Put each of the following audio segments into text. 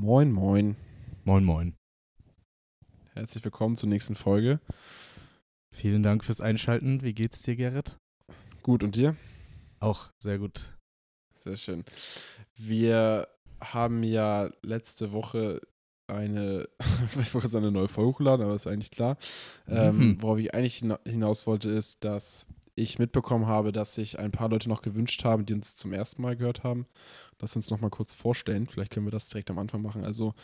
Moin, moin. Moin, moin. Herzlich willkommen zur nächsten Folge. Vielen Dank fürs Einschalten. Wie geht's dir, Gerrit? Gut, und dir? Auch sehr gut. Sehr schön. Wir haben ja letzte Woche eine, ich wollte jetzt eine neue Folge hochladen, aber ist eigentlich klar. Ähm, Mhm. worauf ich eigentlich hina- hinaus wollte, ist, dass ich mitbekommen habe, dass sich ein paar Leute noch gewünscht haben, die uns zum ersten Mal gehört haben. Lass uns noch mal kurz vorstellen. Vielleicht können wir das direkt am Anfang machen. Also,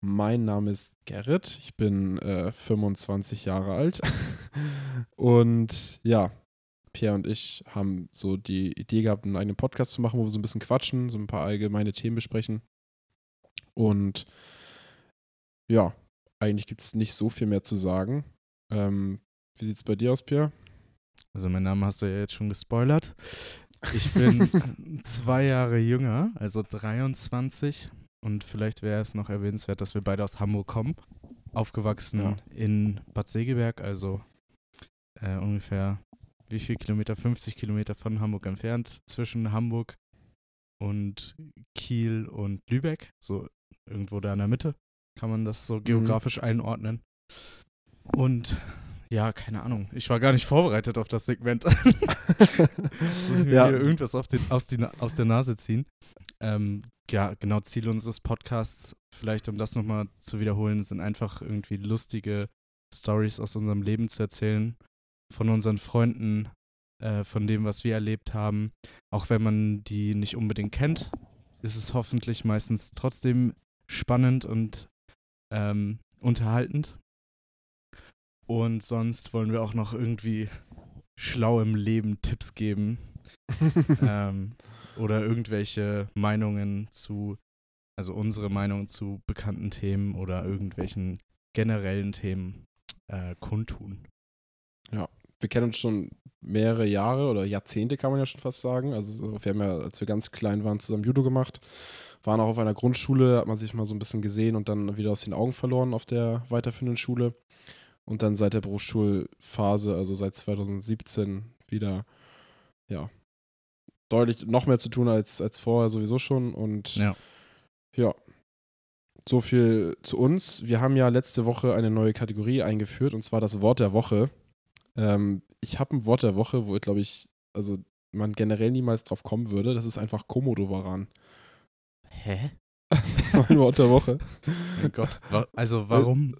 mein Name ist Gerrit. Ich bin äh, 25 Jahre alt. und ja, Pierre und ich haben so die Idee gehabt, einen eigenen Podcast zu machen, wo wir so ein bisschen quatschen, so ein paar allgemeine Themen besprechen. Und ja, eigentlich gibt es nicht so viel mehr zu sagen. Ähm, wie sieht es bei dir aus, Pierre? Also, mein Name hast du ja jetzt schon gespoilert. Ich bin zwei Jahre jünger, also 23. Und vielleicht wäre es noch erwähnenswert, dass wir beide aus Hamburg kommen. Aufgewachsen Ja. in Bad Segeberg, also äh, ungefähr wie viel Kilometer? 50 Kilometer von Hamburg entfernt. Zwischen Hamburg und Kiel und Lübeck. So irgendwo da in der Mitte kann man das so geografisch einordnen. Und ja, keine Ahnung. Ich war gar nicht vorbereitet auf das Segment. Ich mir Ja. hier irgendwas den, aus, die, aus der Nase ziehen. Ähm, ja, genau, Ziel unseres Podcasts, vielleicht um das nochmal zu wiederholen, sind einfach irgendwie lustige Stories aus unserem Leben zu erzählen, von unseren Freunden, äh, von dem, was wir erlebt haben. Auch wenn man die nicht unbedingt kennt, ist es hoffentlich meistens trotzdem spannend und ähm, unterhaltend. Und sonst wollen wir auch noch irgendwie schlau im Leben Tipps geben ähm, oder irgendwelche Meinungen zu, also unsere Meinung zu bekannten Themen oder irgendwelchen generellen Themen äh, kundtun. wir kennen uns schon mehrere Jahre oder Jahrzehnte, kann man ja schon fast sagen. Also so, wir haben ja, als wir ganz klein waren, zusammen Judo gemacht. Waren auch auf einer Grundschule, hat man sich mal so ein bisschen gesehen und dann wieder aus den Augen verloren auf der weiterführenden Schule. Und dann seit der Berufsschulphase, also seit 2017, wieder, ja, deutlich noch mehr zu tun als, als vorher sowieso schon. Und Ja. ja, so viel zu uns. Wir haben ja letzte Woche eine neue Kategorie eingeführt und zwar das Wort der Woche. Ähm, ich habe ein Wort der Woche, wo, glaube ich, also man generell niemals drauf kommen würde. Das ist einfach Komodo-Varan. Hä? Das ist mein Wort der Woche. Mein Gott. Also warum?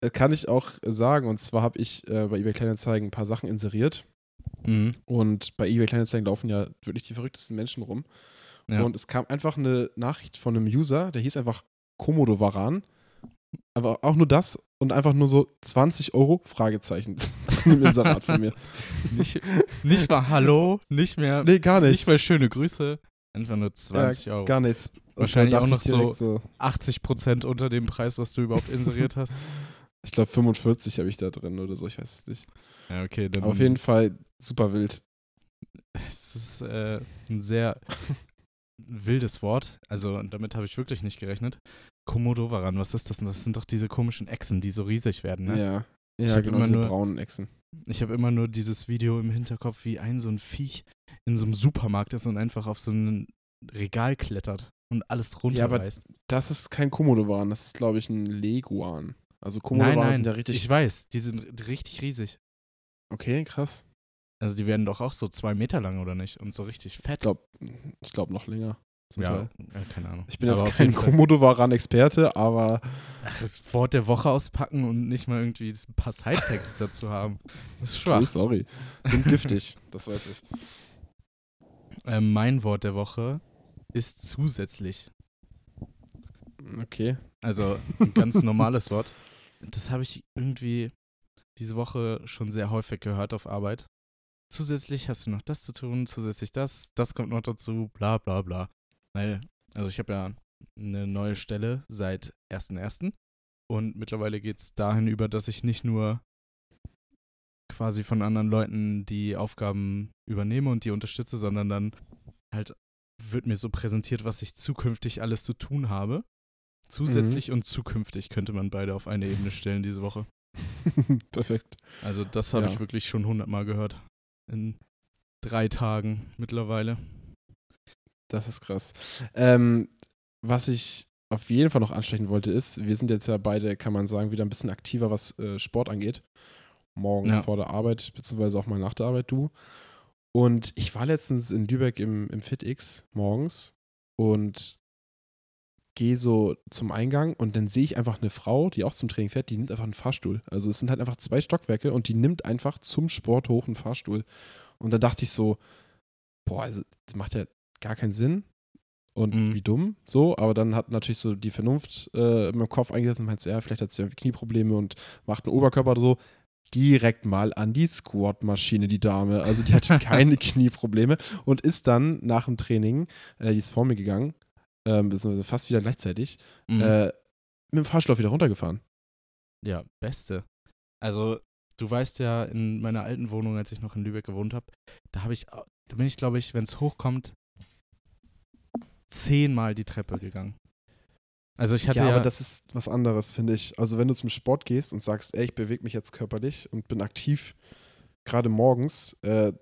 Äh, Kann ich auch sagen. Und zwar habe ich äh, bei eBay Kleinanzeigen ein paar Sachen inseriert. Mhm. Und bei eBay Kleinanzeigen laufen ja wirklich die verrücktesten Menschen rum. Ja. Und es kam einfach eine Nachricht von einem User, der hieß einfach Komodo Varan. Aber auch nur das und einfach nur so 20 Euro Fragezeichen zu einem Inserat von mir. nicht, nicht mal Hallo, nicht mehr, Nee, gar nicht nichts. mal schöne Grüße. Einfach nur 20 Euro. Gar nichts. Wahrscheinlich auch noch ich direkt 80 Prozent unter dem Preis, was du überhaupt inseriert hast. Ich glaube 45 habe ich da drin oder so, ich weiß es nicht. Ja, okay, dann Aber auf jeden Fall super wild. Es ist äh, ein sehr wildes Wort. Also damit habe ich wirklich nicht gerechnet. Komodowaran, was ist das denn? Das sind doch diese komischen Echsen, die so riesig werden, ne? Ja. Ich Ja, hab genau, immer diese nur- braunen Echsen. Ich habe immer nur dieses Video im Hinterkopf, wie ein so ein Viech in so einem Supermarkt ist und einfach auf so ein Regal klettert und alles Ja, aber runterreißt. Das ist kein Komodowan, das ist, glaube ich, ein Leguan. Also nein, sind ja richtig. ich weiß, die sind richtig riesig. okay, krass. Also die werden doch auch so zwei Meter lang, oder nicht? Und so richtig Ich fett. glaube ich glaub noch länger. ja, Teil. äh, keine Ahnung. Ich bin jetzt Aber auf kein Komodowaran-Experte, aber Ach, das Wort der Woche auspacken und nicht mal irgendwie ein paar Sidefacts dazu haben. Das ist okay, schwach. sorry. Sind giftig, das weiß ich. Ähm, mein Wort der Woche ist zusätzlich. Okay. Also ein ganz normales Wort. Das habe ich irgendwie diese Woche schon sehr häufig gehört auf Arbeit. Zusätzlich hast du noch das zu tun, zusätzlich das, das kommt noch dazu, bla bla bla. Weil, also ich habe ja eine neue Stelle seit 1.1. Und mittlerweile geht es dahin über, dass ich nicht nur quasi von anderen Leuten die Aufgaben übernehme und die unterstütze, sondern dann halt wird mir so präsentiert, was ich zukünftig alles zu tun habe. Zusätzlich und zukünftig könnte man beide auf eine Ebene stellen diese Woche. Perfekt. Also das habe Ja. ich wirklich schon hundertmal gehört. In drei Tagen mittlerweile. Das ist krass. Ähm, was ich auf jeden Fall noch ansprechen wollte, ist, wir sind jetzt ja beide, kann man sagen, wieder ein bisschen aktiver, was äh, Sport angeht. Morgens Ja. vor der Arbeit, beziehungsweise auch mal nach der Arbeit, du. Und ich war letztens in Lübeck im, im FitX morgens und gehe so zum Eingang und dann sehe ich einfach eine Frau, die auch zum Training fährt, die nimmt einfach einen Fahrstuhl. Also es sind halt einfach zwei Stockwerke und die nimmt einfach zum Sport hoch einen Fahrstuhl. Und da dachte ich so, boah, also das macht ja gar keinen Sinn und Mhm. wie dumm so, aber dann hat natürlich so die Vernunft äh, in meinem Kopf eingesetzt und meint, so, ja, vielleicht hat sie irgendwie Knieprobleme und macht einen Oberkörper oder so. Direkt mal an die Squat-Maschine, die Dame. Also die hatte keine Knieprobleme und ist dann nach dem Training, äh, die ist vor mir gegangen, ähm, beziehungsweise fast wieder gleichzeitig, Mhm. äh, mit dem Fahrschlauch wieder runtergefahren. Ja, beste. Also, du weißt ja, in meiner alten Wohnung, als ich noch in Lübeck gewohnt habe, da habe ich, da bin ich, glaube ich, wenn es hochkommt, zehnmal die Treppe gegangen. Also ich hatte ja, ja, aber das ist was anderes, finde ich. Also wenn du zum Sport gehst und sagst, ey, ich bewege mich jetzt körperlich und bin aktiv, gerade morgens, äh,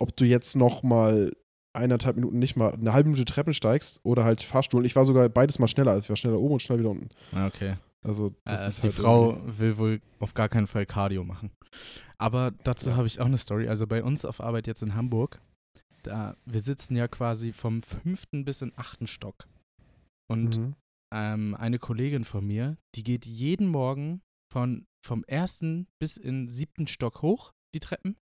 ob du jetzt noch mal eineinhalb Minuten nicht mal eine halbe Minute Treppen steigst oder halt Fahrstuhl. Ich war sogar beides mal schneller. Also ich war schneller oben und schneller wieder unten. Ah, okay. Also das äh, ist die halt Frau irgendwie- will wohl auf gar keinen Fall Cardio machen. Aber dazu Ja. habe ich auch eine Story. Also bei uns auf Arbeit jetzt in Hamburg, da wir sitzen ja quasi vom fünften bis in achten Stock. Und Mhm. ähm, eine Kollegin von mir, die geht jeden Morgen von, vom ersten bis in siebten Stock hoch, die Treppen,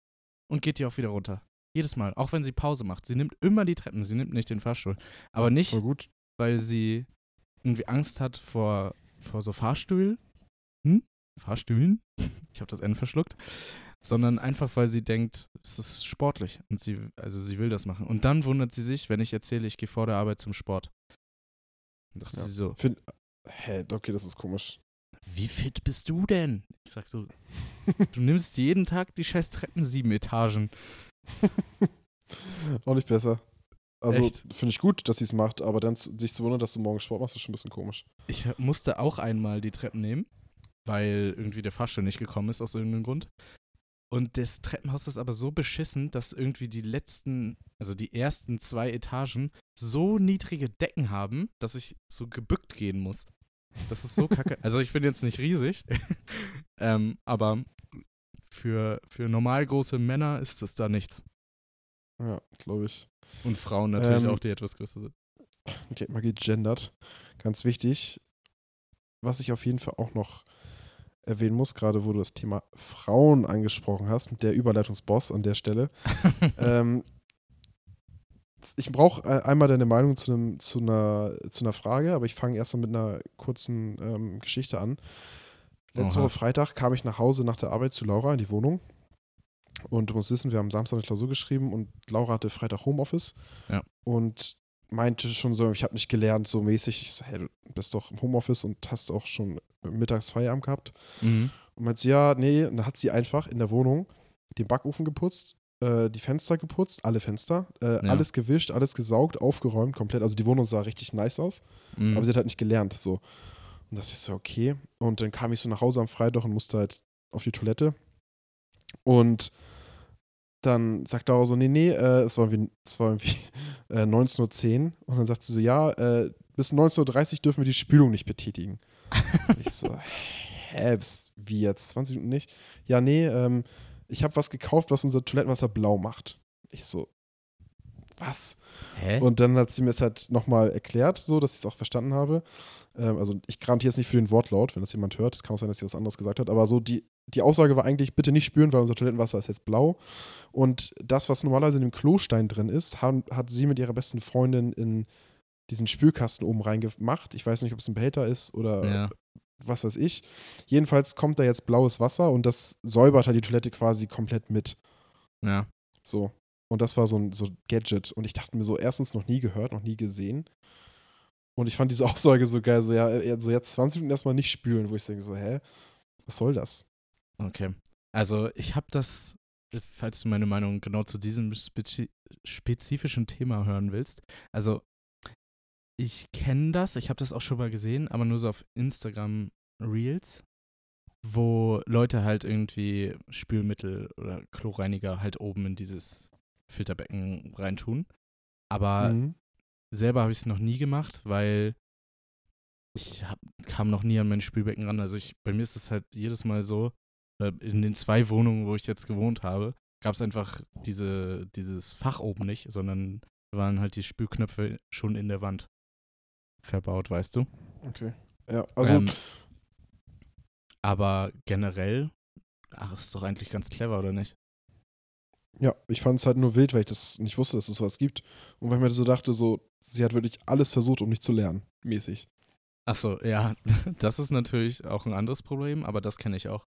und geht die auch wieder runter. Jedes Mal, auch wenn sie Pause macht. Sie nimmt immer die Treppen, sie nimmt nicht den Fahrstuhl. Aber nicht, weil sie irgendwie Angst hat vor, vor so Fahrstühlen. Hm? Fahrstühlen? Ich habe das N verschluckt. Sondern einfach, weil sie denkt, es ist sportlich und sie, also sie will das machen. Und dann wundert sie sich, wenn ich erzähle, ich gehe vor der Arbeit zum Sport. Und dachte Ja. sie so, Find, hä, okay, das ist komisch. wie fit bist du denn? Ich sag so, du nimmst jeden Tag die scheiß Treppen sieben Etagen. Auch nicht besser. Also finde ich gut, dass sie es macht, aber dann sich zu wundern, dass du morgens Sport machst, ist schon ein bisschen komisch. Ich musste auch einmal die Treppen nehmen, weil irgendwie der Fahrstuhl nicht gekommen ist aus irgendeinem Grund. Und das Treppenhaus ist aber so beschissen, dass irgendwie die letzten, also die ersten zwei Etagen so niedrige Decken haben, dass ich so gebückt gehen muss. Das ist so kacke. Also ich bin jetzt nicht riesig, ähm, aber für, für normal große Männer ist es da nichts. Ja, glaube ich. Und Frauen natürlich Ähm, auch, die etwas größer sind. Okay, mal gegendert. Ganz wichtig. Was ich auf jeden Fall auch noch erwähnen muss, gerade wo du das Thema Frauen angesprochen hast, mit der Überleitungsboss an der Stelle. ähm, ich brauche einmal deine Meinung zu, einem, zu, einer, zu einer Frage, aber ich fange erst mal mit einer kurzen ähm, Geschichte an. Letzte. Woche Freitag kam ich nach Hause nach der Arbeit zu Laura in die Wohnung. Und du musst wissen, wir haben Samstag eine Klausur geschrieben und Laura hatte Freitag Homeoffice. Ja. Und meinte schon so, ich habe nicht gelernt, so mäßig. Ich so, hey, du bist doch im Homeoffice und hast auch schon mittags Feierabend gehabt. Mhm. Und meinte so, ja, nee. Und dann hat sie einfach in der Wohnung den Backofen geputzt, äh, die Fenster geputzt, alle Fenster, äh, Ja. alles gewischt, alles gesaugt, aufgeräumt, komplett. Also die Wohnung sah richtig nice aus, Mhm. aber sie hat halt nicht gelernt. So. Und das ist so, okay. Und dann kam ich so nach Hause am Freitag und musste halt auf die Toilette. Und dann sagt Laura so, nee, nee, äh, es war irgendwie, es war irgendwie äh, 19.10 Uhr. Und dann sagt sie so, ja, äh, bis 19.30 Uhr dürfen wir die Spülung nicht betätigen. Ich so, hä, wie jetzt? 20 Minuten nicht? Ja, nee, ähm, ich habe was gekauft, was unser Toilettenwasser blau macht. Ich so, was? Hä? Und dann hat sie mir es halt nochmal erklärt, so, dass ich es auch verstanden habe. Ähm, also ich garantiere jetzt nicht für den Wortlaut, wenn das jemand hört. Es kann auch sein, dass sie was anderes gesagt hat. Aber so die, die Aussage war eigentlich, bitte nicht spüren, weil unser Toilettenwasser ist jetzt blau. Und das, was normalerweise in dem Klostein drin ist, haben, hat sie mit ihrer besten Freundin in diesen Spülkasten oben reingemacht. Ich weiß nicht, ob es ein Behälter ist oder ja. was weiß ich. Jedenfalls kommt da jetzt blaues Wasser und das säubert halt die Toilette quasi komplett mit. Ja. So. Und das war so ein so ein Gadget. Und ich dachte mir so, erstens noch nie gehört, noch nie gesehen. Und ich fand diese Aussage so geil, so ja, äh, so jetzt 20 Minuten erstmal nicht spülen, wo ich denke so, hä? Was soll das? Okay. Also ich habe das, falls du meine Meinung genau zu diesem spezi spezifischen Thema hören willst. Also ich kenne das, ich habe das auch schon mal gesehen, aber nur so auf Instagram Reels, wo Leute halt irgendwie Spülmittel oder Chlorreiniger halt oben in dieses Filterbecken reintun. Aber Mhm. Selber habe ich es noch nie gemacht, weil ich hab, kam noch nie an mein Spülbecken ran. Also ich, bei mir ist es halt jedes Mal so, äh, in den zwei Wohnungen, wo ich jetzt gewohnt habe, gab es einfach diese, dieses Fach oben nicht, sondern waren halt die Spülknöpfe schon in der Wand verbaut, weißt du? Okay. Ja, also. Ähm, aber generell, ach, ist doch eigentlich ganz clever, oder nicht? Ja, ich fand es halt nur wild, weil ich das nicht wusste, dass es sowas gibt. Und weil ich mir so dachte, so, sie hat wirklich alles versucht, um nicht zu lernen, mäßig. Achso, ja, das ist natürlich auch ein anderes Problem, aber das kenne ich auch.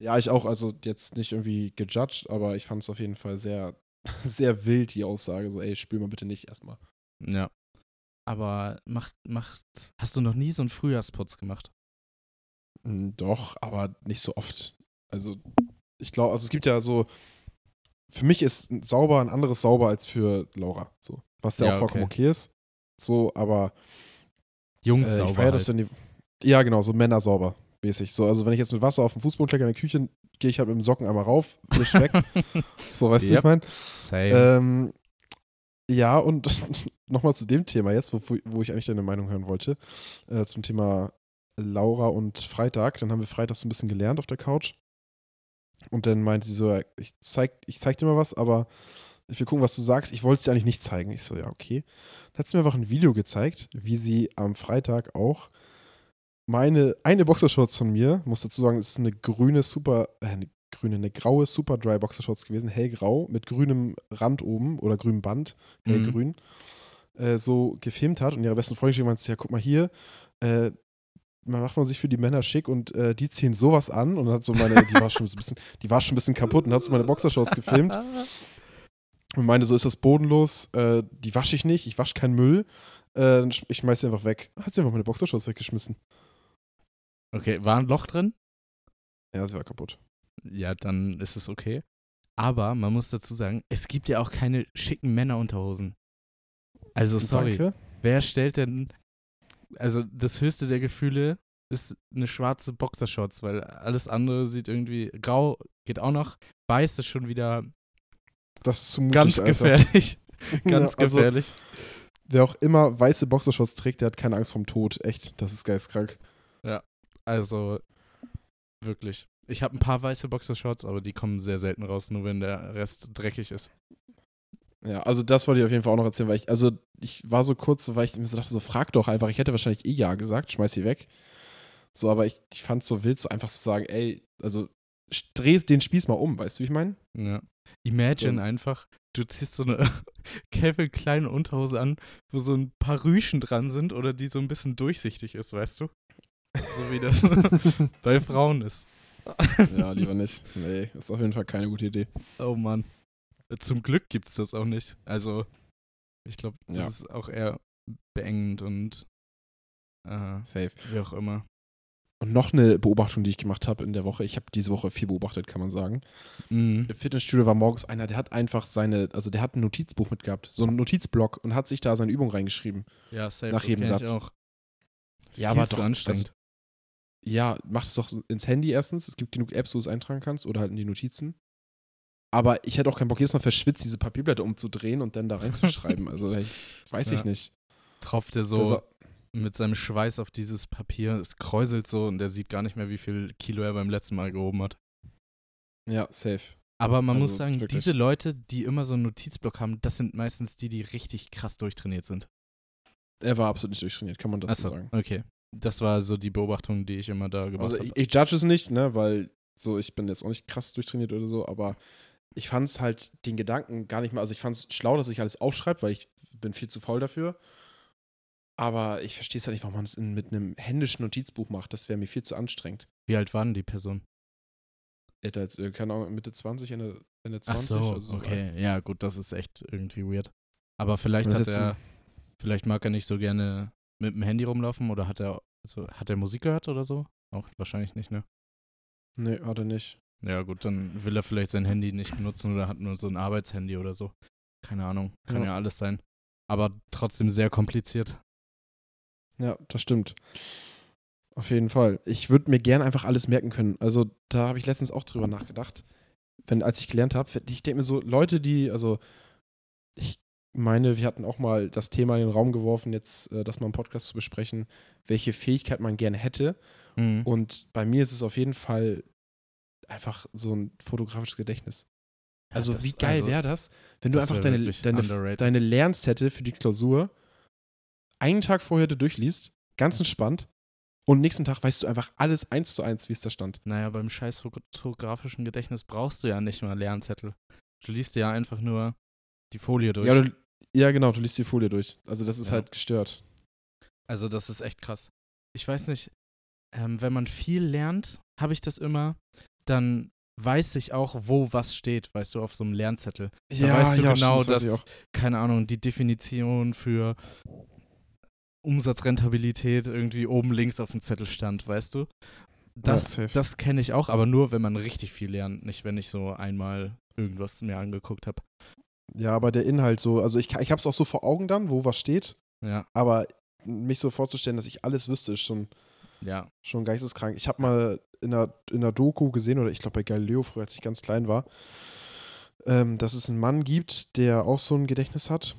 Ja, ich auch, also jetzt nicht irgendwie gejudged, aber ich fand es auf jeden Fall sehr, sehr wild, die Aussage. So, ey, spül mal bitte nicht erstmal. Ja. Aber macht, macht, hast du noch nie so einen Frühjahrsputz gemacht? Mm, Doch, aber nicht so oft. Also, ich glaube, also es gibt ja so, für mich ist ein sauber ein anderes sauber als für Laura. So. Was ja, Ja, auch vollkommen okay. okay ist. So, aber Jungs äh, ich sauber feiere das, halt. die. Ja, genau, so Männer sauber. Mäßig. So, also wenn ich jetzt mit Wasser auf dem Fußboden klecke in der Küche, gehe ich halt mit dem Socken einmal rauf, wisch weg. so, weißt du, Yep. ich meine? Same. Ähm, ja, und nochmal zu dem Thema jetzt, wo, wo ich eigentlich deine Meinung hören wollte, äh, zum Thema Laura und Freitag. Dann haben wir Freitag so ein bisschen gelernt auf der Couch. Und dann meinte sie so, ich zeig, ich zeig dir mal was, aber ich will gucken, was du sagst. Ich wollte es dir eigentlich nicht zeigen. Ich so, ja, okay. Dann hat sie mir einfach ein Video gezeigt, wie sie am Freitag auch meine, eine Boxershorts von mir, muss dazu sagen, es ist eine grüne Super, äh, eine grüne, eine graue Super Dry Boxershorts gewesen, hellgrau, mit grünem Rand oben oder grünem Band, Mhm. hellgrün, äh, so gefilmt hat und ihre besten Freunde meinte, ja, guck mal hier, äh, man macht man sich für die Männer schick und äh, die ziehen sowas an und hat so meine, die war schon ein bisschen, die war schon ein bisschen kaputt und hat so meine Boxershorts gefilmt und meinte, so ist das bodenlos, äh, die wasche ich nicht, ich wasche keinen Müll, äh, ich schmeiß sie einfach weg. Hat sie einfach meine Boxershorts weggeschmissen. Okay, war ein Loch drin? Ja, sie war kaputt. Ja, dann ist es okay. Aber man muss dazu sagen, es gibt ja auch keine schicken Männerunterhosen. Also sorry, Danke. wer stellt denn, also das höchste der Gefühle ist eine schwarze Boxershorts, weil alles andere sieht irgendwie, grau geht auch noch, weiß ist schon wieder Das ist mutig, ganz Alter. gefährlich. ganz Ja, also, gefährlich. Wer auch immer weiße Boxershorts trägt, der hat keine Angst vorm Tod. Echt, das ist geistkrank. Also wirklich. Ich habe ein paar weiße Boxershorts, aber die kommen sehr selten raus, nur wenn der Rest dreckig ist. Ja, also das wollte ich auf jeden Fall auch noch erzählen, weil ich, also ich war so kurz, weil ich mir so dachte, so frag doch einfach, ich hätte wahrscheinlich eh ja gesagt, schmeiß sie weg. So, aber ich, ich fand es so wild, so einfach zu sagen, ey, also dreh den Spieß mal um, weißt du, wie ich meine? Ja. Imagine So. einfach, du ziehst so eine Kevin kleine Unterhose an, wo so ein paar Rüschen dran sind oder die so ein bisschen durchsichtig ist, weißt du? So wie das bei Frauen ist. ja, lieber nicht. Nee, ist auf jeden Fall keine gute Idee. Oh Mann. Zum Glück gibt's das auch nicht. Also, ich glaube, das Ja. ist auch eher beengend und äh, Safe. wie auch immer. Und noch eine Beobachtung, die ich gemacht habe in der Woche. Ich habe diese Woche viel beobachtet, kann man sagen. Mhm. Im Fitnessstudio war morgens einer, der hat einfach seine, also der hat ein Notizbuch mitgehabt, so einen Notizblock und hat sich da seine Übung reingeschrieben. Ja, safe. Nach jedem Satz. Auch. Ja, Viel aber zu doch, anstrengend. Ja, mach es doch ins Handy erstens. Es gibt genug Apps, wo du es eintragen kannst oder halt in die Notizen. Aber ich hätte auch keinen Bock, jedes Mal verschwitzt, diese Papierblätter umzudrehen und dann da reinzuschreiben. also, ich, weiß ich Ja. nicht. Tropft er so mit seinem Schweiß auf dieses Papier. Es kräuselt so und er sieht gar nicht mehr, wie viel Kilo er beim letzten Mal gehoben hat. ja, safe. Aber man muss Also, sagen, wirklich. diese Leute, die immer so einen Notizblock haben, das sind meistens die, die richtig krass durchtrainiert sind. Er war absolut nicht durchtrainiert, kann man dazu Achso, sagen. okay. Das war so die Beobachtung, die ich immer da gemacht Also, habe. ich, ich judge es nicht, ne, weil so, ich bin jetzt auch nicht krass durchtrainiert oder so, aber ich fand es halt den Gedanken gar nicht mal, also ich fand es schlau, dass ich alles aufschreibe, weil ich bin viel zu faul dafür. Aber ich verstehe es halt nicht, warum man es in- mit einem händischen Notizbuch macht. Das wäre mir viel zu anstrengend. Wie alt waren die Person? Er hat jetzt, äh, keine Ahnung, Mitte 20, Ende, Ende Ach 20. so, also, okay. Ja, gut, das ist echt irgendwie weird. Aber vielleicht hat er, vielleicht mag er nicht so gerne mit dem Handy rumlaufen oder hat er, also hat er Musik gehört oder so? Auch wahrscheinlich nicht, ne? Nee, hat er nicht. Ja, gut, dann will er vielleicht sein Handy nicht benutzen oder hat nur so ein Arbeitshandy oder so. Keine Ahnung, kann ja, Ja. alles sein. Aber trotzdem sehr kompliziert. Ja, das stimmt. Auf jeden Fall. Ich würde mir gerne einfach alles merken können. Also, da habe ich letztens auch drüber nachgedacht. Wenn, als ich gelernt habe, ich denke mir so, Leute, die, also, ich meine, wir hatten auch mal das Thema in den Raum geworfen, jetzt äh, das mal im Podcast zu besprechen, welche Fähigkeit man gerne hätte. Mhm. Und bei mir ist es auf jeden Fall einfach so ein fotografisches Gedächtnis. Ja, Also das- wie geil also, wäre das, wenn du das einfach deine, deine, deine Lernzettel für die Klausur einen Tag vorher du durchliest, ganz entspannt, und nächsten Tag weißt du einfach alles eins zu eins, wie es da stand. Naja, beim scheiß fotografischen Gedächtnis brauchst du ja nicht mal Lernzettel. Du liest ja einfach nur die Folie durch. Ja, du, ja, genau, du liest die Folie durch. Also das ist Ja. halt gestört. Also das ist echt krass. Ich weiß nicht, ähm, wenn man viel lernt, habe ich das immer, dann weiß ich auch, wo was steht, weißt du, auf so einem Lernzettel. Da weißt du genau, stimmt, dass, auch. keine Ahnung, die Definition für Umsatzrentabilität irgendwie oben links auf dem Zettel stand, weißt du? Das, safe. das kenne ich auch, aber nur, wenn man richtig viel lernt, nicht wenn ich so einmal irgendwas mir angeguckt habe. Ja, aber der Inhalt so, also ich, ich habe es auch so vor Augen dann, wo was steht, Ja, aber mich so vorzustellen, dass ich alles wüsste, ist schon, ja. schon geisteskrank. Ich habe mal in einer, in einer Doku gesehen, oder ich glaube bei Galileo früher, als ich ganz klein war, ähm, dass es einen Mann gibt, der auch so ein Gedächtnis hat,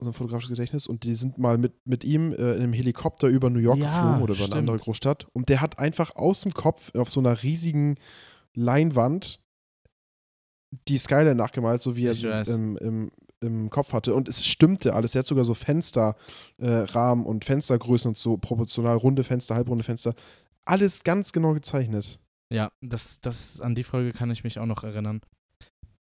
so ein fotografisches Gedächtnis, und die sind mal mit, mit ihm äh, in einem Helikopter über New York Ja, geflogen oder über eine andere stimmt. Großstadt, und der hat einfach aus dem Kopf auf so einer riesigen Leinwand die Skyline nachgemalt, so wie er sie im, im, im Kopf hatte. Und es stimmte alles. Er hat sogar so Fensterrahmen äh, und Fenstergrößen und so proportional runde Fenster, halbrunde Fenster. Alles ganz genau gezeichnet. Ja, das, das, an die Folge kann ich mich auch noch erinnern.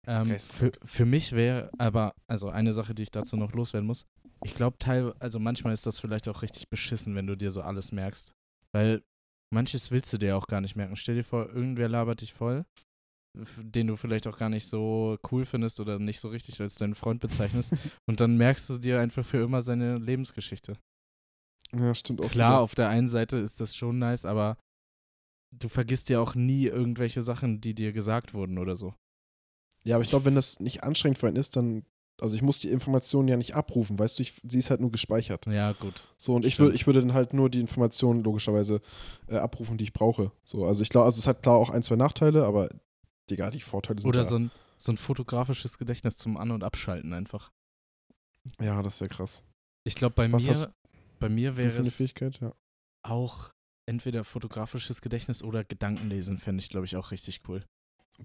Ähm, für, für mich wäre aber, also eine Sache, die ich dazu noch loswerden muss, ich glaube, teil, also manchmal ist das vielleicht auch richtig beschissen, wenn du dir so alles merkst. Weil manches willst du dir auch gar nicht merken. Stell dir vor, irgendwer labert dich voll, den du vielleicht auch gar nicht so cool findest oder nicht so richtig als deinen Freund bezeichnest. und dann merkst du dir einfach für immer seine Lebensgeschichte. Ja, stimmt auch. Klar, wieder. auf der einen Seite ist das schon nice, aber du vergisst ja auch nie irgendwelche Sachen, die dir gesagt wurden oder so. Ja, aber ich glaube, wenn das nicht anstrengend für einen ist, dann. Also ich muss die Informationen ja nicht abrufen, weißt du, ich, sie ist halt nur gespeichert. Ja, gut. So, und ich, würd, ich würde dann halt nur die Informationen logischerweise äh, abrufen, die ich brauche. So, also ich glaube, also es hat klar auch ein, zwei Nachteile, aber Digga, die Vorteile sind Oder da. so ein, so ein fotografisches Gedächtnis zum An- und Abschalten einfach. Ja, das wäre krass. Ich glaube, bei Was mir, bei mir wäre es Fähigkeit, ja. auch entweder fotografisches Gedächtnis oder Gedankenlesen, fände ich, glaube ich, auch richtig cool.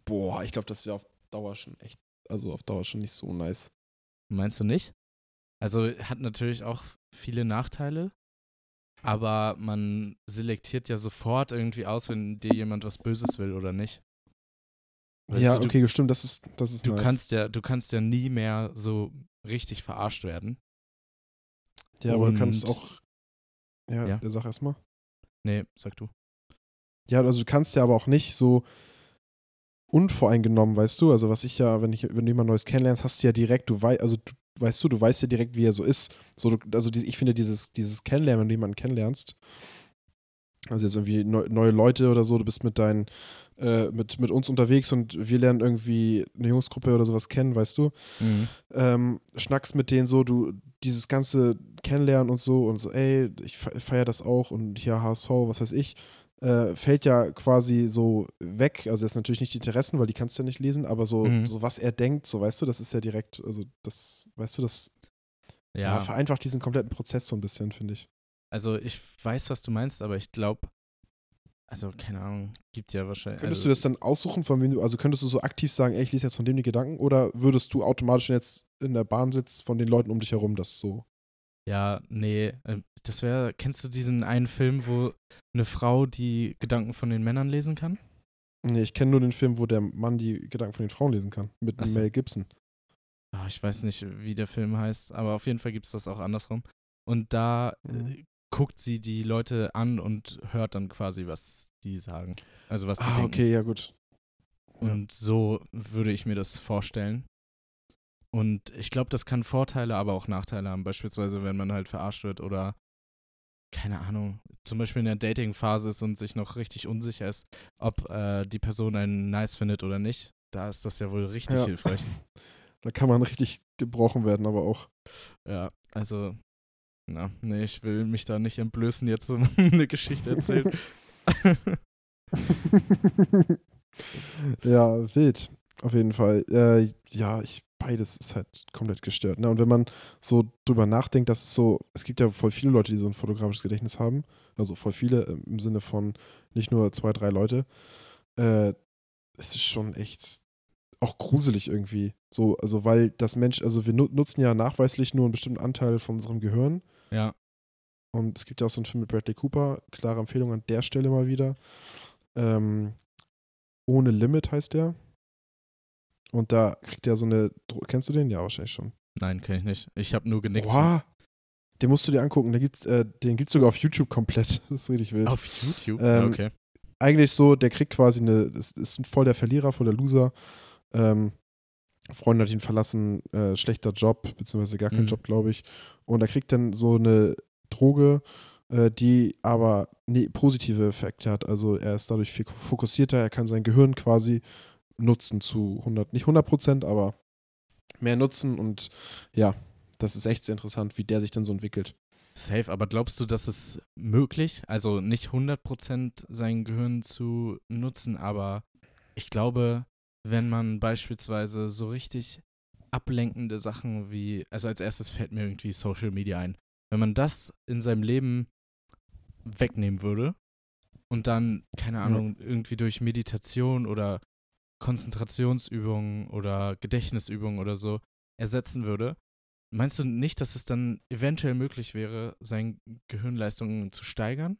Boah, ich glaube, das wäre auf Dauer schon echt, also auf Dauer schon nicht so nice. Meinst du nicht? Also hat natürlich auch viele Nachteile, aber man selektiert ja sofort irgendwie aus, wenn dir jemand was Böses will oder nicht. Weißt ja, du, du- okay, stimmt, das ist, das ist Du nice. kannst ja, du kannst ja nie mehr so richtig verarscht werden. Ja, aber du kannst auch. Ja, Ja. sag erstmal. Nee, sag du. Ja, also du kannst ja aber auch nicht so unvoreingenommen, weißt du? Also was ich ja, wenn ich, wenn du jemand Neues kennenlernst, hast du ja direkt, du weißt, also du, weißt du, du weißt ja direkt, wie er so ist. So, du, also die, ich finde dieses, dieses Kennenlernen, wenn du jemanden kennenlernst, also jetzt irgendwie neu, neue Leute oder so, du bist mit deinen, äh, mit, mit uns unterwegs und wir lernen irgendwie eine Jungsgruppe oder sowas kennen, weißt du? ähm, schnackst mit denen so, du, dieses ganze Kennenlernen und so und so, ey, ich fe- feier das auch und hier HSV, was weiß ich, äh, fällt ja quasi so weg. Also jetzt natürlich nicht die Interessen, weil die kannst du ja nicht lesen, aber so, Mhm. so was er denkt, so weißt du, das ist ja direkt, also das, weißt du, das ja. Ja, vereinfacht diesen kompletten Prozess so ein bisschen, finde ich. also ich weiß, was du meinst, aber ich glaube, also keine Ahnung, gibt ja wahrscheinlich. Könntest also, du das dann aussuchen, von wem du, also könntest du so aktiv sagen, ey, ich lese jetzt von dem die Gedanken oder würdest du automatisch, jetzt in der Bahn sitzt, von den Leuten um dich herum das so? Ja, nee, ähm, das wäre, kennst du diesen einen Film, wo eine Frau die Gedanken von den Männern lesen kann? Nee, ich kenne nur den Film, wo der Mann die Gedanken von den Frauen lesen kann. Mit Ach so. Mel Gibson. Ah, ich weiß nicht, wie der Film heißt, aber auf jeden Fall gibt es das auch andersrum. Und da äh, Mhm. Guckt sie die Leute an und hört dann quasi, was die sagen. Also was die Ah, denken. okay, ja gut. ja. Und so würde ich mir das vorstellen. Und ich glaube, das kann Vorteile, aber auch Nachteile haben. Beispielsweise, wenn man halt verarscht wird oder, keine Ahnung, zum Beispiel in der Dating-Phase ist und sich noch richtig unsicher ist, ob äh, die Person einen nice findet oder nicht. Da ist das ja wohl richtig Ja. hilfreich. Da kann man richtig gebrochen werden, aber auch. Ja, also, na, nee, ich will mich da nicht entblößen, jetzt so eine Geschichte erzählen. ja, wild. Auf jeden Fall. Äh, ja, ich beides ist halt komplett gestört. Ne? Und wenn man so drüber nachdenkt, dass es so, es gibt ja voll viele Leute, die so ein fotografisches Gedächtnis haben, also voll viele im Sinne von nicht nur zwei, drei Leute, äh, es ist schon echt auch gruselig irgendwie. So, also weil das Mensch, also wir nutzen ja nachweislich nur einen bestimmten Anteil von unserem Gehirn. Ja. Und es gibt ja auch so einen Film mit Bradley Cooper, klare Empfehlung an der Stelle mal wieder. Ähm, ohne Limit heißt der. Und da kriegt er so eine. Kennst du den? Ja, wahrscheinlich schon. Nein, kenne ich nicht. Ich habe nur genickt. Boah, den musst du dir angucken. Der gibt's, äh, den gibt es sogar auf YouTube komplett. Das ist richtig wild. Auf YouTube? Ähm, okay. Eigentlich so, der kriegt quasi eine. Das ist voll der Verlierer, voll der Loser. Ähm, Freundin hat ihn verlassen, äh, schlechter Job, beziehungsweise gar kein Mhm. Job, glaube ich. Und er kriegt dann so eine Droge, äh, die aber ne, positive Effekte hat. Also er ist dadurch viel fokussierter, er kann sein Gehirn quasi nutzen zu 100, nicht 100 Prozent, aber mehr nutzen und ja, das ist echt sehr interessant, wie der sich dann so entwickelt. Safe, aber glaubst du, dass es möglich, also nicht 100% sein Gehirn zu nutzen, aber ich glaube, wenn man beispielsweise so richtig ablenkende Sachen wie, also als erstes fällt mir irgendwie Social Media ein, wenn man das in seinem Leben wegnehmen würde und dann, keine Ja. Ahnung, irgendwie durch Meditation oder Konzentrationsübungen oder Gedächtnisübungen oder so ersetzen würde, meinst du nicht, dass es dann eventuell möglich wäre, seine Gehirnleistungen zu steigern?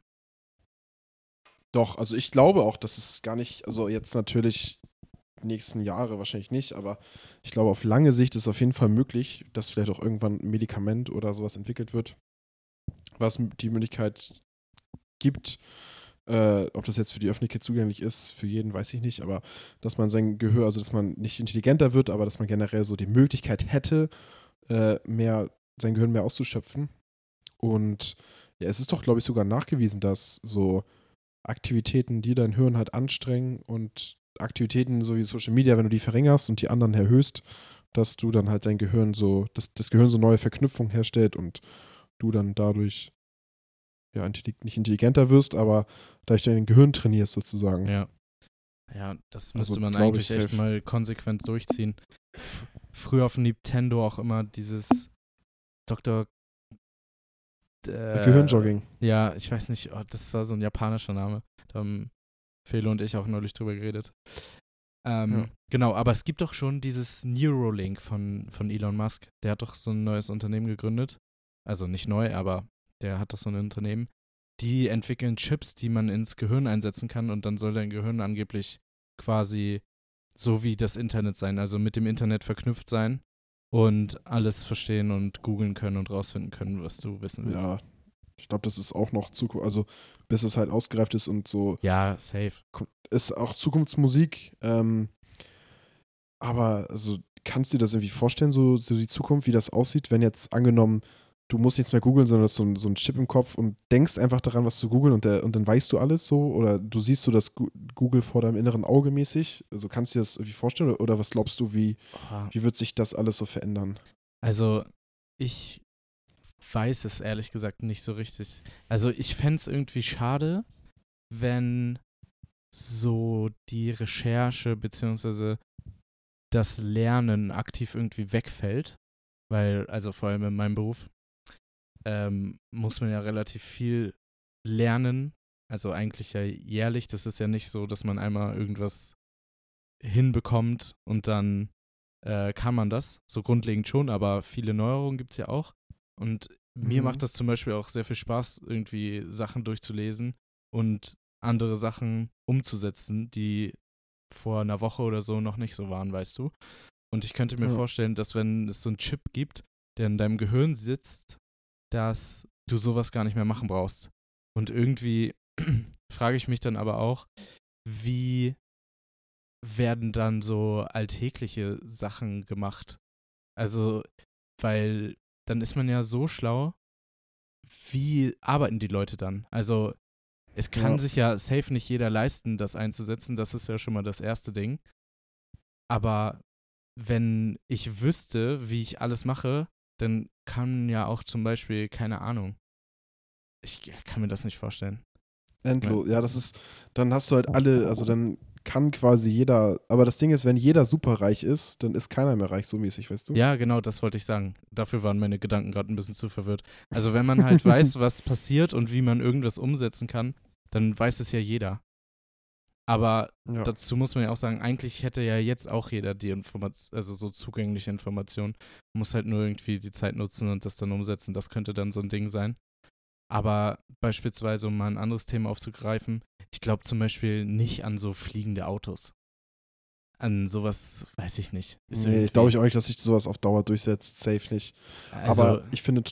Doch, also ich glaube auch, dass es gar nicht, also jetzt natürlich nächsten Jahre wahrscheinlich nicht, aber ich glaube, auf lange Sicht ist auf jeden Fall möglich, dass vielleicht auch irgendwann ein Medikament oder sowas entwickelt wird, was die Möglichkeit gibt, äh, ob das jetzt für die Öffentlichkeit zugänglich ist, für jeden weiß ich nicht, aber dass man sein Gehör, also dass man nicht intelligenter wird, aber dass man generell so die Möglichkeit hätte, äh, mehr, sein Gehirn mehr auszuschöpfen. Und ja, es ist doch, glaube ich, sogar nachgewiesen, dass so Aktivitäten, die dein Hirn halt anstrengen und Aktivitäten so wie Social Media, wenn du die verringerst und die anderen erhöhst, dass du dann halt dein Gehirn so, dass das Gehirn so neue Verknüpfungen herstellt und du dann dadurch ja intelli nicht intelligenter wirst, aber dadurch dein Gehirn trainierst sozusagen. Ja. Ja, das müsste Also, man eigentlich ich, echt mal konsequent durchziehen. Früher auf Nintendo auch immer dieses Dr. Äh, Gehirnjogging. Ja, ich weiß nicht, oh, das war so ein japanischer Name. Da haben Felo und ich auch neulich drüber geredet. Ähm, Ja. Genau, aber es gibt doch schon dieses Neuralink von, von Elon Musk. Der hat doch so ein neues Unternehmen gegründet. Also nicht neu, aber der hat doch so ein Unternehmen. Die entwickeln Chips, die man ins Gehirn einsetzen kann und dann soll dein Gehirn angeblich quasi so wie das Internet sein, also mit dem Internet verknüpft sein und alles verstehen und googeln können und rausfinden können, was du wissen willst. Ja. Ich glaube, das ist auch noch Zukunft, also bis es halt ausgereift ist und so Ja, safe. ist auch Zukunftsmusik. Ähm, aber also, kannst du dir das irgendwie vorstellen, so, so die Zukunft, wie das aussieht, wenn jetzt angenommen, du musst nichts mehr googeln, sondern du hast so ein, so ein Chip im Kopf und denkst einfach daran, was zu googeln und, der, und dann weißt du alles so? Oder du siehst so das Google vor deinem inneren Auge mäßig? Also kannst du dir das irgendwie vorstellen? Oder, oder was glaubst du, wie, wie wird sich das alles so verändern? Also, ich weiß es ehrlich gesagt nicht so richtig. Also, ich fände es irgendwie schade, wenn so die Recherche beziehungsweise das Lernen aktiv irgendwie wegfällt. Weil, also vor allem in meinem Beruf, ähm, muss man ja relativ viel lernen. Also eigentlich ja jährlich. Das ist ja nicht so, dass man einmal irgendwas hinbekommt und dann äh, kann man das. So grundlegend schon, aber viele Neuerungen gibt es ja auch. Und mir Mhm. macht das zum Beispiel auch sehr viel Spaß, irgendwie Sachen durchzulesen und andere Sachen umzusetzen, die vor einer Woche oder so noch nicht so waren, weißt du. Und ich könnte mir Ja. vorstellen, dass wenn es so einen Chip gibt, der in deinem Gehirn sitzt, dass du sowas gar nicht mehr machen brauchst. Und irgendwie frage ich mich dann aber auch, wie werden dann so alltägliche Sachen gemacht? Also, weil dann ist man ja so schlau, wie arbeiten die Leute dann? Also, es kann Ja. sich ja safe nicht jeder leisten, das einzusetzen. Das ist ja schon mal das erste Ding. Aber wenn ich wüsste, wie ich alles mache, dann kann ja auch zum Beispiel, keine Ahnung. Ich kann mir das nicht vorstellen. Endlos. Ja, das ist, dann hast du halt alle, also dann kann quasi jeder, aber das Ding ist, wenn jeder superreich ist, dann ist keiner mehr reich, so mäßig, weißt du? Ja, genau, das wollte ich sagen. Dafür waren meine Gedanken gerade ein bisschen zu verwirrt. Also wenn man halt weiß, was passiert und wie man irgendwas umsetzen kann, dann weiß es ja jeder. Aber Ja. dazu muss man ja auch sagen, eigentlich hätte ja jetzt auch jeder die Information, also so zugängliche Informationen. Muss halt nur irgendwie die Zeit nutzen und das dann umsetzen. Das könnte dann so ein Ding sein. Aber beispielsweise, um mal ein anderes Thema aufzugreifen, ich glaube zum Beispiel nicht an so fliegende Autos. An sowas weiß ich nicht. Ist nee, glaube ich auch nicht, dass sich sowas auf Dauer durchsetzt, safe nicht. also, aber ich finde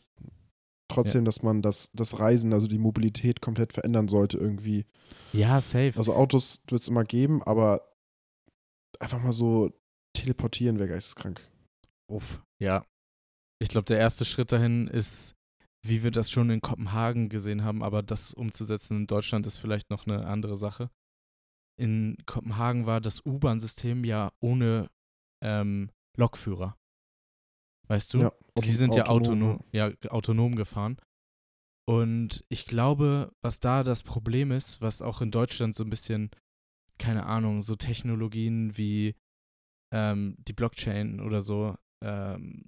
trotzdem, dass man das, das Reisen, also die Mobilität komplett verändern sollte irgendwie. Ja, safe. Also Autos wird es immer geben, aber einfach mal so teleportieren wäre geisteskrank. Uff, ja. Ich glaube, der erste Schritt dahin ist, wie wir das schon in Kopenhagen gesehen haben, aber das umzusetzen in Deutschland ist vielleicht noch eine andere Sache. In Kopenhagen war das U-Bahn-System ja ohne ähm, Lokführer. Weißt du? Ja, Die sind ja autonom, autonom, ja, autonom gefahren. Und ich glaube, was da das Problem ist, was auch in Deutschland so ein bisschen, keine Ahnung, so Technologien wie ähm, die Blockchain oder so ähm,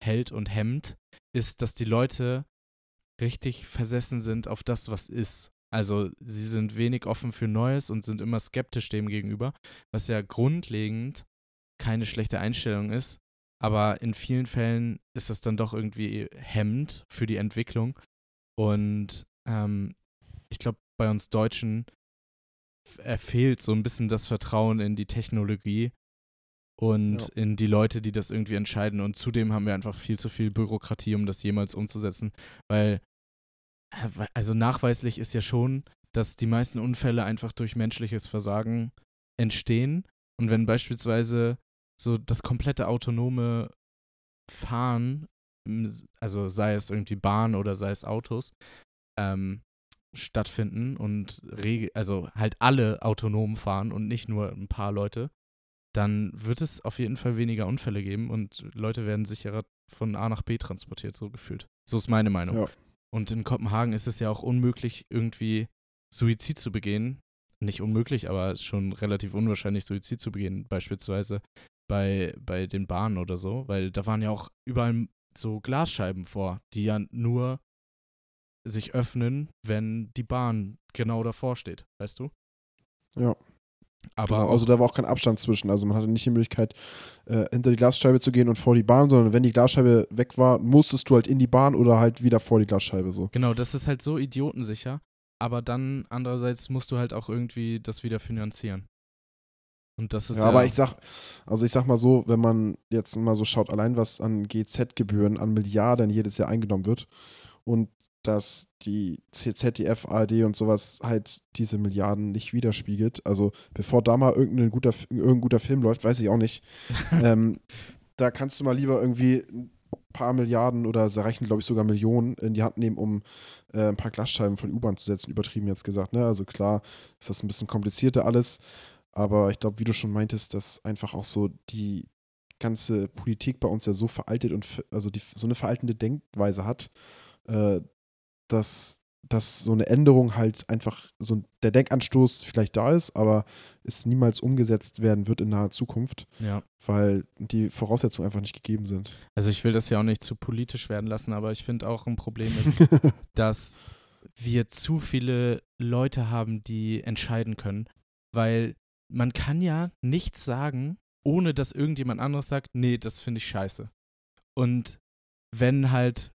zurückhält und hemmt, ist, dass die Leute richtig versessen sind auf das, was ist. Also sie sind wenig offen für Neues und sind immer skeptisch dem gegenüber, was ja grundlegend keine schlechte Einstellung ist, aber in vielen Fällen ist das dann doch irgendwie hemmend für die Entwicklung. Und ähm, ich glaube, bei uns Deutschen äh, fehlt so ein bisschen das Vertrauen in die Technologie und Ja. in die Leute, die das irgendwie entscheiden. Und zudem haben wir einfach viel zu viel Bürokratie, um das jemals umzusetzen. Weil, äh, also nachweislich ist ja schon, dass die meisten Unfälle einfach durch menschliches Versagen entstehen. Und wenn beispielsweise so das komplette autonome Fahren, also sei es irgendwie Bahn oder sei es Autos, ähm, stattfinden und also halt alle autonom fahren und nicht nur ein paar Leute, dann wird es auf jeden Fall weniger Unfälle geben und Leute werden sicherer von A nach B transportiert, so gefühlt. So ist meine Meinung. Ja. Und in Kopenhagen ist es ja auch unmöglich, irgendwie Suizid zu begehen. Nicht unmöglich, aber schon relativ unwahrscheinlich, Suizid zu begehen, beispielsweise bei, bei den Bahnen oder so, weil da waren ja auch überall so Glasscheiben vor, die ja nur sich öffnen, wenn die Bahn genau davor steht, weißt du? Ja. Aber Genau, also da war auch kein Abstand zwischen. Also man hatte nicht die Möglichkeit, äh, hinter die Glasscheibe zu gehen und vor die Bahn, sondern wenn die Glasscheibe weg war, musstest du halt in die Bahn oder halt wieder vor die Glasscheibe so. Genau, das ist halt so idiotensicher. Aber dann andererseits musst du halt auch irgendwie das wieder finanzieren. Und das ist Ja, aber ich sag, also ich sag mal so, wenn man jetzt mal so schaut, allein was an GZ-Gebühren an Milliarden jedes Jahr eingenommen wird und dass die ZDF, ARD und sowas halt diese Milliarden nicht widerspiegelt. Also bevor da mal irgendein guter, irgendein guter Film läuft, weiß ich auch nicht. ähm, da kannst du mal lieber irgendwie ein paar Milliarden oder da reichen, glaube ich, sogar Millionen in die Hand nehmen, um äh, ein paar Glasscheiben von U-Bahn zu setzen, übertrieben jetzt gesagt. Ne? Also klar ist das ein bisschen komplizierter alles, aber ich glaube, wie du schon meintest, dass einfach auch so die ganze Politik bei uns ja so veraltet und also die, so eine veraltende Denkweise hat, äh, dass, dass so eine Änderung halt einfach so der Denkanstoß vielleicht da ist, aber es niemals umgesetzt werden wird in naher Zukunft, ja. weil die Voraussetzungen einfach nicht gegeben sind. Also ich will das ja auch nicht zu politisch werden lassen, aber ich finde auch ein Problem ist, dass wir zu viele Leute haben, die entscheiden können. Weil man kann ja nichts sagen, ohne dass irgendjemand anderes sagt, nee, das finde ich scheiße. Und wenn halt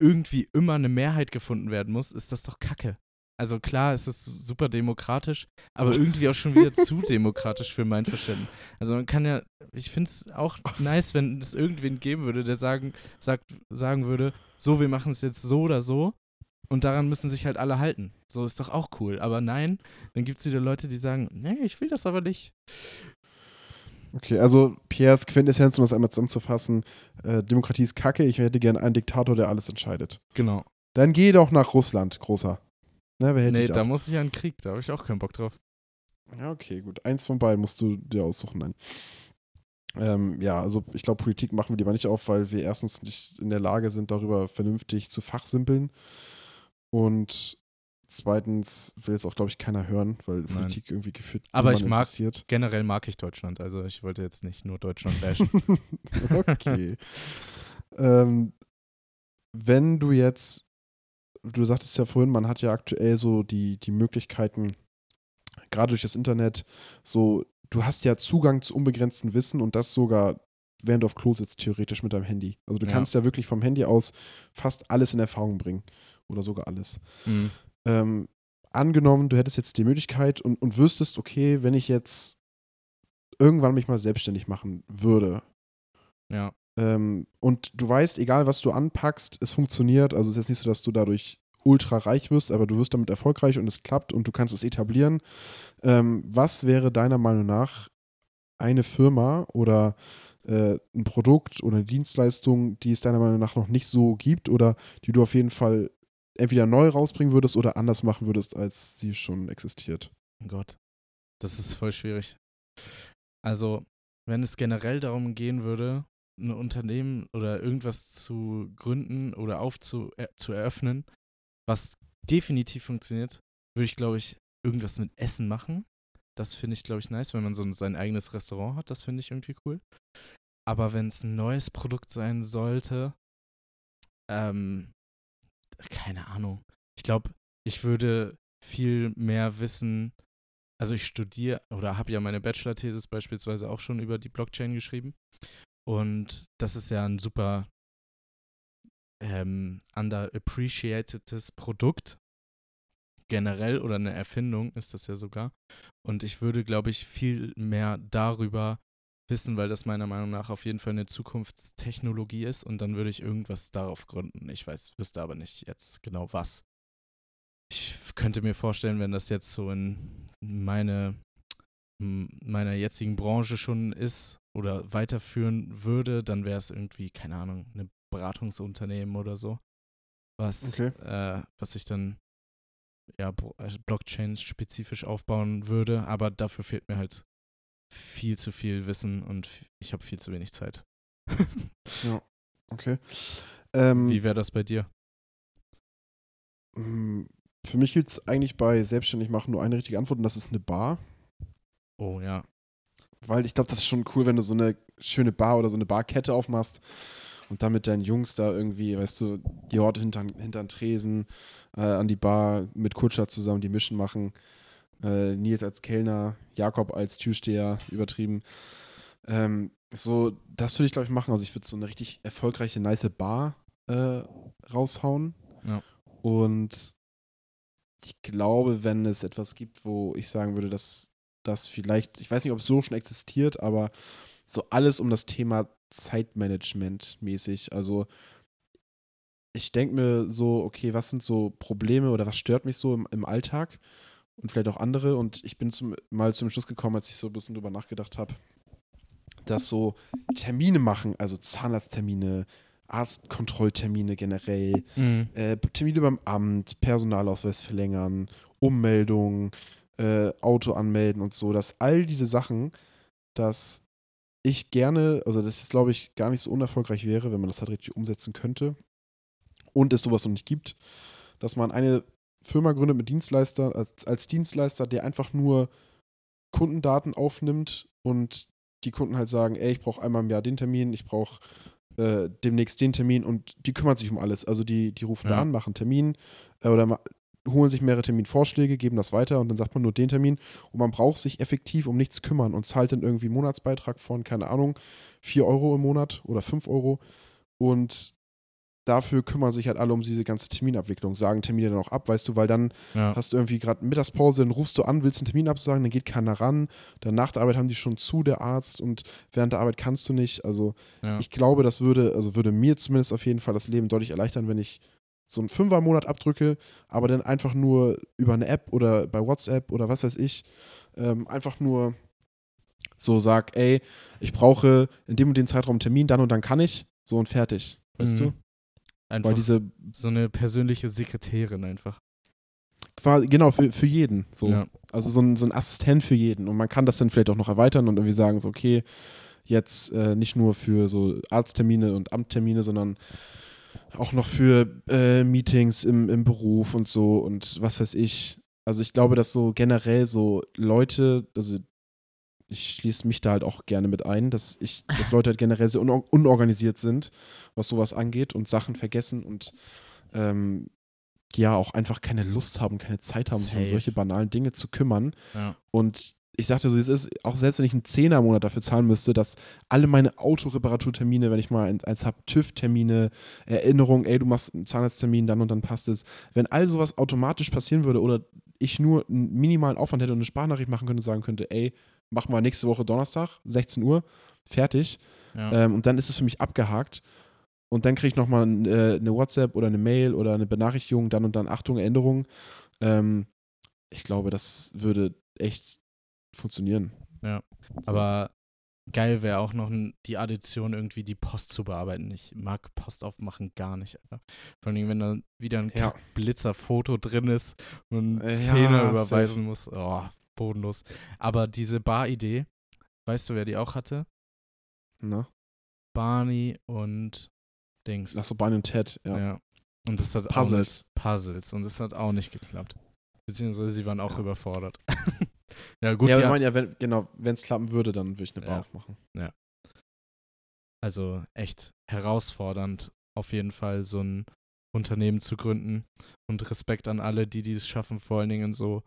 irgendwie immer eine Mehrheit gefunden werden muss, ist das doch Kacke. Also klar, es ist super demokratisch, aber irgendwie auch schon wieder zu demokratisch für mein Verständnis. Also man kann ja, ich finde es auch nice, wenn es irgendwen geben würde, der sagen, sagt, sagen würde, so, wir machen es jetzt so oder so und daran müssen sich halt alle halten. So ist doch auch cool. Aber nein, dann gibt es wieder Leute, die sagen, nee, ich will das aber nicht. Okay, also Pierres Quintessenz, um das einmal zusammenzufassen, äh, Demokratie ist kacke, ich hätte gern einen Diktator, der alles entscheidet. Genau. Dann geh doch nach Russland, großer. Ne, wer hält Nee, da muss ich an Krieg, da habe ich auch keinen Bock drauf. Ja, okay, gut. Eins von beiden musst du dir aussuchen, nein. Ähm, ja, also ich glaube, Politik machen wir lieber nicht auf, weil wir erstens nicht in der Lage sind, darüber vernünftig zu fachsimpeln. Und Zweitens will jetzt auch, glaube ich, keiner hören, weil Nein. Politik irgendwie geführt Aber ich mag-. Generell mag ich Deutschland, also ich wollte jetzt nicht nur Deutschland bashen. okay. ähm, wenn du jetzt, du sagtest ja vorhin, man hat ja aktuell so die, die Möglichkeiten, gerade durch das Internet, so, du hast ja Zugang zu unbegrenztem Wissen und das sogar, während du auf Klo sitzt, theoretisch mit deinem Handy. Also du Ja. kannst ja wirklich vom Handy aus fast alles in Erfahrung bringen. Oder sogar alles. Mhm. Ähm, angenommen, du hättest jetzt die Möglichkeit und, und wüsstest, okay, wenn ich jetzt irgendwann mich mal selbstständig machen würde Ja. ähm, und du weißt, egal was du anpackst, es funktioniert, also es ist jetzt nicht so, dass du dadurch ultra reich wirst, aber du wirst damit erfolgreich und es klappt und du kannst es etablieren. Ähm, was wäre deiner Meinung nach eine Firma oder äh, ein Produkt oder eine Dienstleistung, die es deiner Meinung nach noch nicht so gibt oder die du auf jeden Fall entweder neu rausbringen würdest oder anders machen würdest, als sie schon existiert? Oh Gott, das ist voll schwierig. Also, wenn es generell darum gehen würde, ein Unternehmen oder irgendwas zu gründen oder aufzu äh, zu eröffnen, was definitiv funktioniert, würde ich, glaube ich, irgendwas mit Essen machen. Das finde ich, glaube ich, nice, wenn man so ein, sein eigenes Restaurant hat. Das finde ich irgendwie cool. Aber wenn es ein neues Produkt sein sollte, ähm, keine Ahnung. Ich glaube, ich würde viel mehr wissen. Also ich studiere oder habe ja meine Bachelor-Thesis beispielsweise auch schon über die Blockchain geschrieben. Und das ist ja ein super ähm, underappreciatedes Produkt. Generell oder eine Erfindung ist das ja sogar. Und ich würde, glaube ich, viel mehr darüber wissen, weil das meiner Meinung nach auf jeden Fall eine Zukunftstechnologie ist. Und dann würde ich irgendwas darauf gründen. Ich weiß, wüsste aber nicht jetzt genau was. Ich könnte mir vorstellen, wenn das jetzt so in meine meiner jetzigen Branche schon ist oder weiterführen würde, dann wäre es irgendwie, keine Ahnung, eine Beratungsunternehmen oder so. Was, Okay. äh, was ich dann ja, äh, Blockchain-spezifisch aufbauen würde, aber dafür fehlt mir halt viel zu viel Wissen und ich habe viel zu wenig Zeit. Okay. Ähm, Wie wäre das bei dir? mh, für mich gibt es eigentlich bei Selbstständig machen nur eine richtige Antwort und das ist eine Bar. Oh ja. Weil ich glaube, das ist schon cool, wenn du so eine schöne Bar oder so eine Barkette aufmachst und dann mit deinen Jungs da irgendwie, weißt du, die Horte hinter, hinter den Tresen, äh, an die Bar mit Kutscher zusammen die Mischen machen. Äh, Nils als Kellner, Jakob als Türsteher, übertrieben. Ähm, so, das würde ich, glaube ich, machen. Also ich würde so eine richtig erfolgreiche, nice Bar äh, raushauen. Ja. Und ich glaube, wenn es etwas gibt, wo ich sagen würde, dass das vielleicht, ich weiß nicht, ob es so schon existiert, aber so alles um das Thema Zeitmanagement mäßig. Also ich denke mir so, okay, was sind so Probleme oder was stört mich so im, im Alltag und vielleicht auch andere. Und ich bin zum, mal zum Schluss gekommen, als ich so ein bisschen drüber nachgedacht habe, dass so Termine machen, also Zahnarzttermine, Arztkontrolltermine generell, Mhm. äh, Termine beim Amt, Personalausweis verlängern, Ummeldung, äh, Auto anmelden und so, dass all diese Sachen, dass ich gerne, also dass es glaube ich gar nicht so unerfolgreich wäre, wenn man das halt richtig umsetzen könnte und es sowas noch nicht gibt, dass man eine Firma gründet mit Dienstleister, als, als Dienstleister, der einfach nur Kundendaten aufnimmt und die Kunden halt sagen, ey, ich brauche einmal im Jahr den Termin, ich brauche äh, demnächst den Termin und die kümmert sich um alles. Also die, die rufen da Ja. an, machen Termin äh, oder holen sich mehrere Terminvorschläge, geben das weiter und dann sagt man nur den Termin und man braucht sich effektiv um nichts kümmern und zahlt dann irgendwie einen Monatsbeitrag von, keine Ahnung, 4 Euro im Monat oder 5 Euro und dafür kümmern sich halt alle um diese ganze Terminabwicklung, sagen Termine dann auch ab, weißt du, weil dann Ja. hast du irgendwie gerade Mittagspause, dann rufst du an, willst einen Termin absagen, dann geht keiner ran, dann nach der Arbeit haben die schon zu, der Arzt und während der Arbeit kannst du nicht, also ja. ich glaube, das würde, also würde mir zumindest auf jeden Fall das Leben deutlich erleichtern, wenn ich so einen Fünfer im Monat abdrücke, aber dann einfach nur über eine App oder bei WhatsApp oder was weiß ich, ähm, einfach nur so sag, ey, ich brauche in dem und dem Zeitraum einen Termin, dann und dann kann ich, so und fertig, weißt Mhm. du? Einfach Weil diese, so eine persönliche Sekretärin einfach. quasi, genau, für, für jeden, so. Ja. Also so ein, so ein Assistent für jeden. Und man kann das dann vielleicht auch noch erweitern und irgendwie sagen, so, okay, jetzt äh, nicht nur für so Arzttermine und Amttermine, sondern auch noch für äh, Meetings im, im Beruf und so und was weiß ich. Also ich glaube, dass so generell so Leute, also ich schließe mich da halt auch gerne mit ein, dass ich, dass Leute halt generell sehr unor unorganisiert sind, was sowas angeht und Sachen vergessen und ähm, ja auch einfach keine Lust haben, keine Zeit haben, sich um solche banalen Dinge zu kümmern. Ja. Und ich sagte so, wie es ist, auch selbst wenn ich einen Zehner im Monat dafür zahlen müsste, dass alle meine Autoreparaturtermine, wenn ich mal ein- eins habe, TÜV-Termine, Erinnerung, ey, du machst einen Zahnarzttermin, dann und dann passt es. Wenn all sowas automatisch passieren würde oder ich nur einen minimalen Aufwand hätte und eine Sprachnachricht machen könnte und sagen könnte, ey, mach mal nächste Woche Donnerstag, 16 Uhr, fertig. Ja. Ähm, und dann ist es für mich abgehakt. Und dann kriege ich nochmal äh, eine WhatsApp oder eine Mail oder eine Benachrichtigung, dann und dann Achtung, Änderung. Ähm, ich glaube, das würde echt funktionieren. Ja. Aber geil wäre auch noch die Addition, irgendwie die Post zu bearbeiten. Ich mag Post aufmachen gar nicht, Alter. Vor allem, wenn dann wieder ein Ja. Blitzerfoto drin ist und Äh, Zehner ja, überweisen muss. Oh, bodenlos. Aber diese Bar-Idee, weißt du, wer die auch hatte? Na? Barney und Dings. Ach so, und Ted, ja. ja. Und das hat Puzzles. auch nicht, Puzzles. Und das hat auch nicht geklappt. Beziehungsweise sie waren auch Ja. überfordert. ja, gut, ja, ja. ich meine ja, wenn, genau, wenn es klappen würde, dann würde ich eine Bar Ja. aufmachen. Also echt herausfordernd, auf jeden Fall so ein Unternehmen zu gründen. Und Respekt an alle, die dies schaffen, vor allen Dingen in so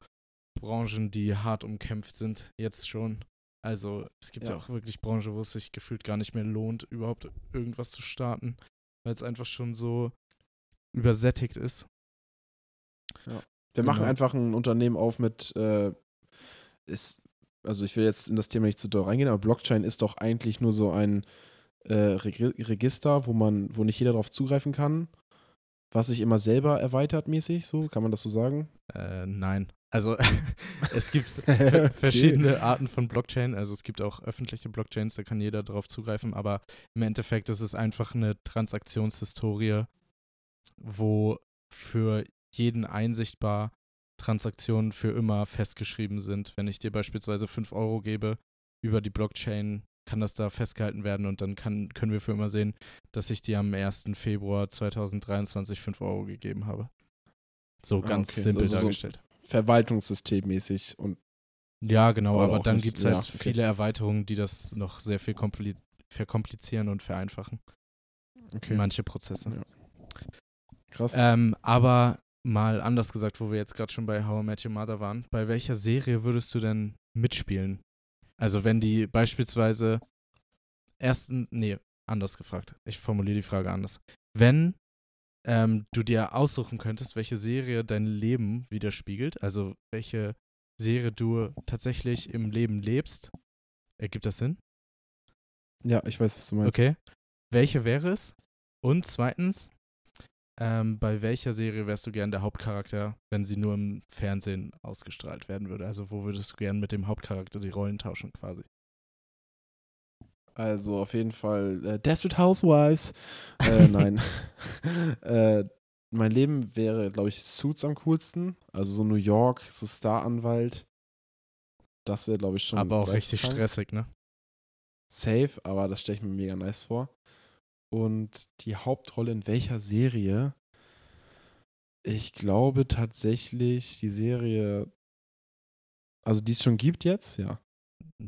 Branchen, die hart umkämpft sind, jetzt schon. Also es gibt ja, Ja. auch wirklich Branchen, wo es sich gefühlt gar nicht mehr lohnt, überhaupt irgendwas zu starten, weil es einfach schon so übersättigt ist. Wir machen Genau. einfach ein Unternehmen auf mit, äh, ist, also ich will jetzt in das Thema nicht zu doll reingehen, aber Blockchain ist doch eigentlich nur so ein äh, Reg Register, wo man, wo nicht jeder darauf zugreifen kann, was sich immer selber erweitert mäßig, so, kann man das so sagen? Äh, nein. Also es gibt ver- verschiedene Arten von Blockchain. Also es gibt auch öffentliche Blockchains, da kann jeder drauf zugreifen, aber im Endeffekt ist es einfach eine Transaktionshistorie, wo für jeden einsichtbar Transaktionen für immer festgeschrieben sind. Wenn ich dir beispielsweise 5 Euro gebe über die Blockchain, kann das da festgehalten werden und dann kann, können wir für immer sehen, dass ich dir am 1. Februar 2023 5 Euro gegeben habe. So Ah, ganz okay. simpel Also so- dargestellt. Verwaltungssystem mäßig und Ja, genau, aber dann gibt es Ja, halt okay. viele Erweiterungen, die das noch sehr viel kompli verkomplizieren und vereinfachen. okay. Manche Prozesse. Ja. Krass. Ähm, aber mal anders gesagt, wo wir jetzt gerade schon bei How I Met Your Mother waren, bei welcher Serie würdest du denn mitspielen? Also wenn die beispielsweise ersten, nee, anders gefragt. Ich formuliere die Frage anders. Wenn ähm, du dir aussuchen könntest, welche Serie dein Leben widerspiegelt, also welche Serie du tatsächlich im Leben lebst, ergibt das Sinn? ja, ich weiß, was du meinst. Okay. Welche wäre es? Und zweitens, ähm, bei welcher Serie wärst du gern der Hauptcharakter, wenn sie nur im Fernsehen ausgestrahlt werden würde? Also wo würdest du gern mit dem Hauptcharakter die Rollen tauschen quasi? Also auf jeden Fall äh, Desperate Housewives. Äh, nein. äh, mein Leben wäre, glaube ich, Suits am coolsten. Also so New York, so Star-Anwalt. Das wäre, glaube ich, schon. Aber auch richtig geisteskrank. stressig, ne? Safe, aber das stelle ich mir mega nice vor. Und die Hauptrolle in welcher Serie? Ich glaube tatsächlich die Serie, also die es schon gibt jetzt, ja.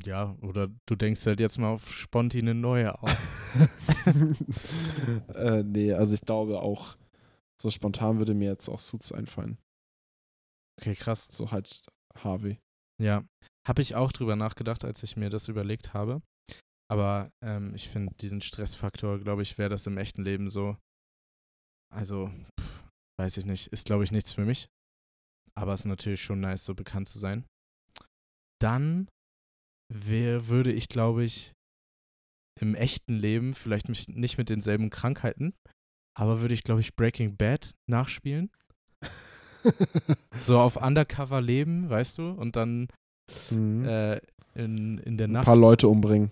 Ja, oder du denkst halt jetzt mal auf Sponti eine neue aus. äh, nee, also ich glaube auch, so spontan würde mir jetzt auch Suits einfallen. Okay, krass. So halt Harvey. Ja, habe ich auch drüber nachgedacht, als ich mir das überlegt habe. Aber ähm, ich finde diesen Stressfaktor, glaube ich, wäre das im echten Leben so. Also, pff, weiß ich nicht. Ist, glaube ich, nichts für mich. Aber es ist natürlich schon nice, so bekannt zu sein. Dann wär, würde ich, glaube ich, im echten Leben, vielleicht mich nicht mit denselben Krankheiten, aber würde ich, glaube ich, Breaking Bad nachspielen. So auf Undercover leben, weißt du? Und dann Mhm. äh, in, in der Ein Nacht. paar Leute umbringen.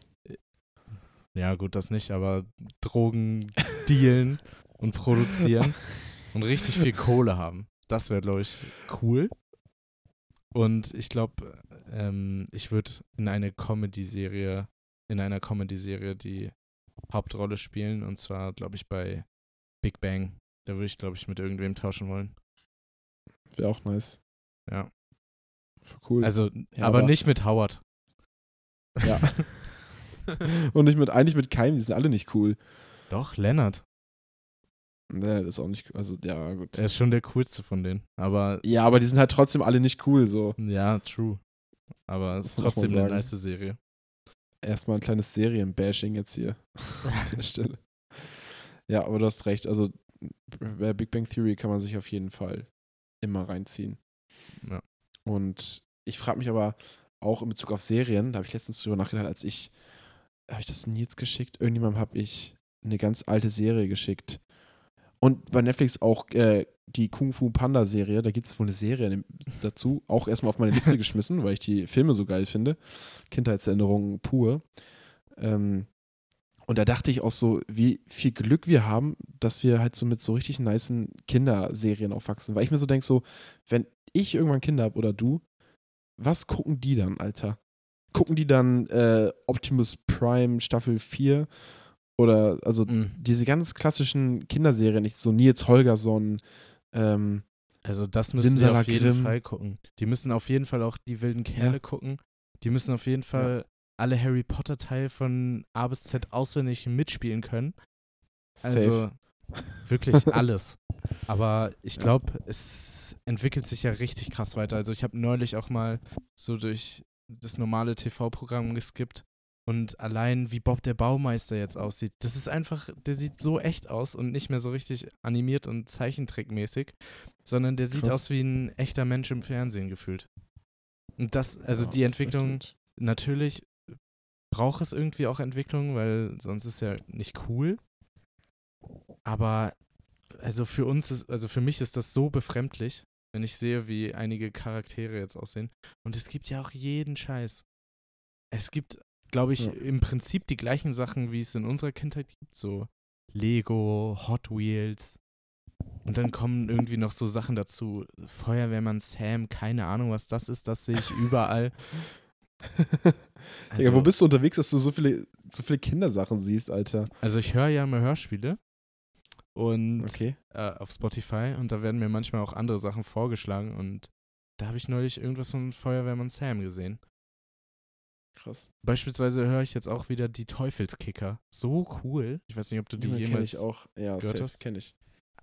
Ja, gut, das nicht, aber Drogen dealen und produzieren und richtig viel Kohle haben. Das wäre, glaube ich, cool. Und ich glaube, ähm, ich würde in eine Comedy-Serie, in einer Comedy-Serie die Hauptrolle spielen. Und zwar, glaube ich, bei Big Bang. Da würde ich, glaube ich, mit irgendwem tauschen wollen. Wäre auch nice. Ja. Cool. Also, Ja, aber aber- nicht mit Howard. ja. Und nicht mit, eigentlich mit keinem, die sind alle nicht cool. Doch, Leonard. Nee, das ist auch nicht, also ja, gut. Er ist schon der coolste von denen. Aber Ja, aber die sind halt trotzdem alle nicht cool, so. ja, true. Aber es ist trotzdem eine nice Serie. Erstmal ein kleines Serien-Bashing jetzt hier an der Stelle. Ja, aber du hast recht. Also bei Big Bang Theory kann man sich auf jeden Fall immer reinziehen. Ja. Und ich frage mich aber auch in Bezug auf Serien, da habe ich letztens drüber nachgedacht, als ich, habe ich das Nils geschickt? Irgendjemandem habe ich eine ganz alte Serie geschickt. Und bei Netflix auch äh, die Kung Fu Panda Serie, da gibt es wohl eine Serie dazu, auch erstmal auf meine Liste geschmissen, weil ich die Filme so geil finde. Kindheitserinnerungen pur. Ähm, und da dachte ich auch so, wie viel Glück wir haben, dass wir halt so mit so richtig nicen Kinderserien aufwachsen. Weil ich mir so denke, so, wenn ich irgendwann Kinder habe oder du, was gucken die dann, Alter? Gucken die dann äh, Optimus Prime Staffel 4? Oder, also Mhm. diese ganz klassischen Kinderserien, nicht so Nils Holgersson, ähm, Also das müssen sie auf jeden. Fall gucken. Die müssen auf jeden Fall auch die wilden Kerle Ja. gucken. Die müssen auf jeden Fall alle Harry Potter Teil von A bis Z auswendig mitspielen können. Also safe. wirklich alles. Aber ich glaube, es entwickelt sich ja richtig krass weiter. Also ich habe neulich auch mal so durch das normale TV-Programm geskippt und allein wie Bob der Baumeister jetzt aussieht, das ist einfach, der sieht so echt aus und nicht mehr so richtig animiert und zeichentrickmäßig, sondern der sieht Krass. aus wie ein echter Mensch im Fernsehen gefühlt. Und das, also Ja, die Entwicklung, natürlich braucht es irgendwie auch Entwicklung, weil sonst ist ja nicht cool. Aber also für uns ist, also für mich ist das so befremdlich, wenn ich sehe, wie einige Charaktere jetzt aussehen. Und es gibt ja auch jeden Scheiß. Es gibt, glaube ich, Ja. im Prinzip die gleichen Sachen, wie es in unserer Kindheit gibt. So Lego, Hot Wheels. Und dann kommen irgendwie noch so Sachen dazu. Feuerwehrmann Sam, keine Ahnung, was das ist, das sehe ich überall. Digga, wo bist du unterwegs, dass du so viele, so viele Kindersachen siehst, Alter? Also ich höre ja immer Hörspiele und Okay. äh, auf Spotify und da werden mir manchmal auch andere Sachen vorgeschlagen und da habe ich neulich irgendwas von Feuerwehrmann Sam gesehen. Krass. Beispielsweise höre ich jetzt auch wieder die Teufelskicker. So cool. Ich weiß nicht, ob du die kenne jemals ich auch. Ja, gehört hast? kenne ich.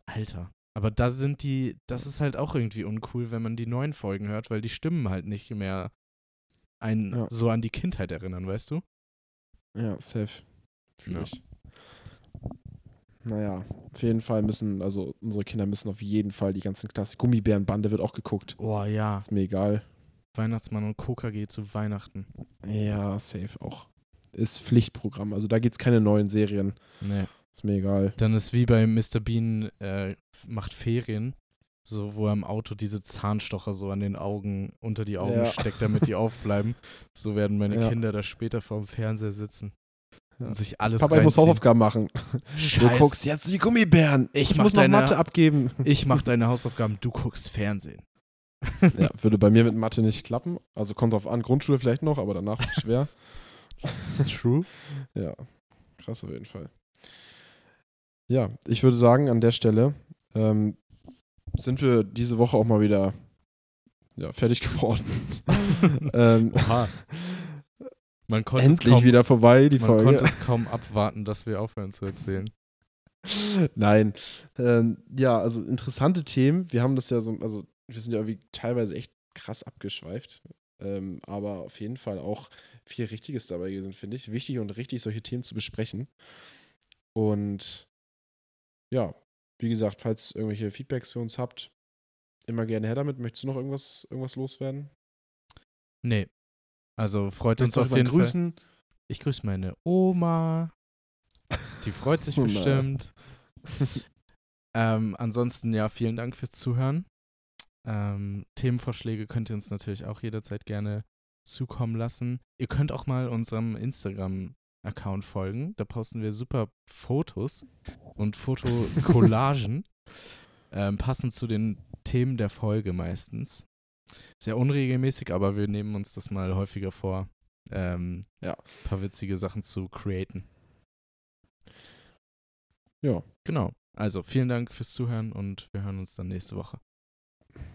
Alter. Aber da sind die, das ist halt auch irgendwie uncool, wenn man die neuen Folgen hört, weil die Stimmen halt nicht mehr einen Ja. so an die Kindheit erinnern, weißt du? Ja, safe. Fühl Ja. ich. Naja, auf jeden Fall müssen, also unsere Kinder müssen auf jeden Fall die ganzen Klasse. Gummibärenbande wird auch geguckt. Oh ja. Ist mir egal. Weihnachtsmann und KKG zu Weihnachten. Ja, safe auch. Ist Pflichtprogramm. Also da gibt's keine neuen Serien. Nee. Ist mir egal. Dann ist wie bei Mr. Bean äh, macht Ferien, so wo er im Auto diese Zahnstocher so an den Augen unter die Augen Ja. steckt, damit die aufbleiben. So werden meine Ja. Kinder da später vorm Fernseher sitzen Ja. und sich alles Papa, ich muss. Hausaufgaben machen. Scheiß. Du guckst jetzt die Gummibären. Ich Ich, muss noch deine- Mathe abgeben. Ich mach deine Hausaufgaben, du guckst Fernsehen. Ja, würde bei mir mit Mathe nicht klappen. Also kommt drauf an, Grundschule vielleicht noch, aber danach schwer. True. Ja, krass auf jeden Fall. Ja, ich würde sagen, an der Stelle ähm, sind wir diese Woche auch mal wieder ja, fertig geworden. ähm, Oha. Man konnte es endlich kaum, wieder vorbei, die man Folge. konnte es kaum abwarten, dass wir aufhören zu erzählen. Nein. Ähm, ja, also interessante Themen. Wir haben das ja so, also wir sind ja irgendwie teilweise echt krass abgeschweift. Ähm, aber auf jeden Fall auch viel Richtiges dabei gewesen, finde ich. Wichtig und richtig, solche Themen zu besprechen. Und ja, wie gesagt, falls ihr irgendwelche Feedbacks für uns habt, immer gerne her damit. Möchtest du noch irgendwas, irgendwas loswerden? Nee. Also freut uns auf jeden jemanden Fall. Ich grüße meine Oma. Die freut sich Oh bestimmt. ähm, ansonsten ja, vielen Dank fürs Zuhören. Ähm, Themenvorschläge könnt ihr uns natürlich auch jederzeit gerne zukommen lassen. Ihr könnt auch mal unserem Instagram-Account folgen. Da posten wir super Fotos und Fotocollagen, ähm, passend zu den Themen der Folge meistens. Sehr unregelmäßig, aber wir nehmen uns das mal häufiger vor, ähm, Ja. ein paar witzige Sachen zu createn. Ja. Genau. Also, vielen Dank fürs Zuhören und wir hören uns dann nächste Woche.